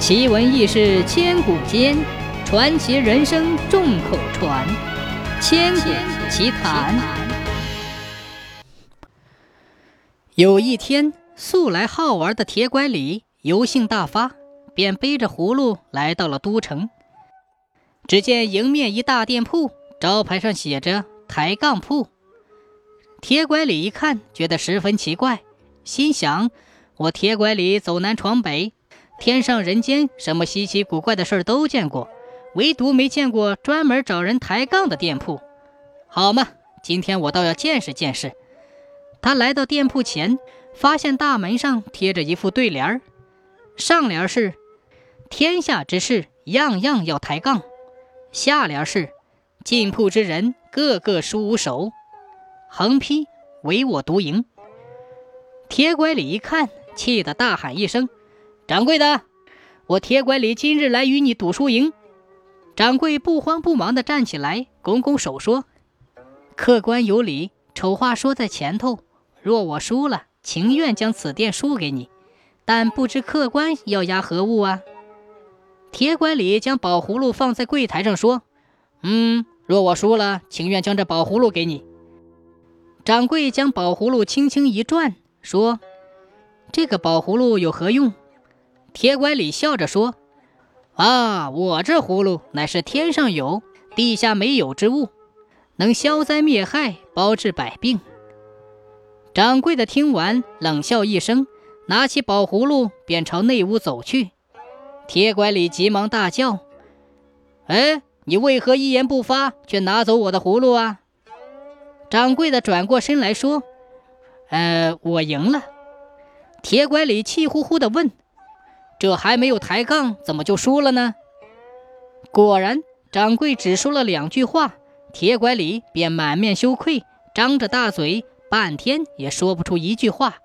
奇闻异事千古间，传奇人生众口传。千古奇谈。有一天，素来好玩的铁拐李油性大发，便背着葫芦来到了都城。只见迎面一大店铺，招牌上写着“抬杠铺”。铁拐李一看，觉得十分奇怪，心想：我铁拐李走南闯北。天上人间，什么稀奇古怪的事儿都见过，唯独没见过专门找人抬杠的店铺。好嘛，今天我倒要见识见识。他来到店铺前，发现大门上贴着一副对联儿，上联是“天下之事样样要抬杠”，下联是“进铺之人个个输无手”，横批“唯我独赢”。铁拐李一看，气得大喊一声。掌柜的，我铁拐李今日来与你赌输赢。掌柜不慌不忙地站起来，拱拱手说：“客官有礼，丑话说在前头。若我输了，情愿将此店输给你，但不知客官要押何物啊？”铁拐李将宝葫芦放在柜台上说：“嗯，若我输了，情愿将这宝葫芦给你。”掌柜将宝葫芦轻轻一转，说：“这个宝葫芦有何用？”铁拐李笑着说：“啊，我这葫芦乃是天上有、地下没有之物，能消灾灭害、包治百病。”掌柜的听完，冷笑一声，拿起宝葫芦便朝内屋走去。铁拐李急忙大叫：“哎，你为何一言不发，却拿走我的葫芦啊？”掌柜的转过身来说：“呃，我赢了。”铁拐李气呼呼地问。这还没有抬杠，怎么就输了呢？果然，掌柜只说了两句话，铁拐李便满面羞愧，张着大嘴，半天也说不出一句话。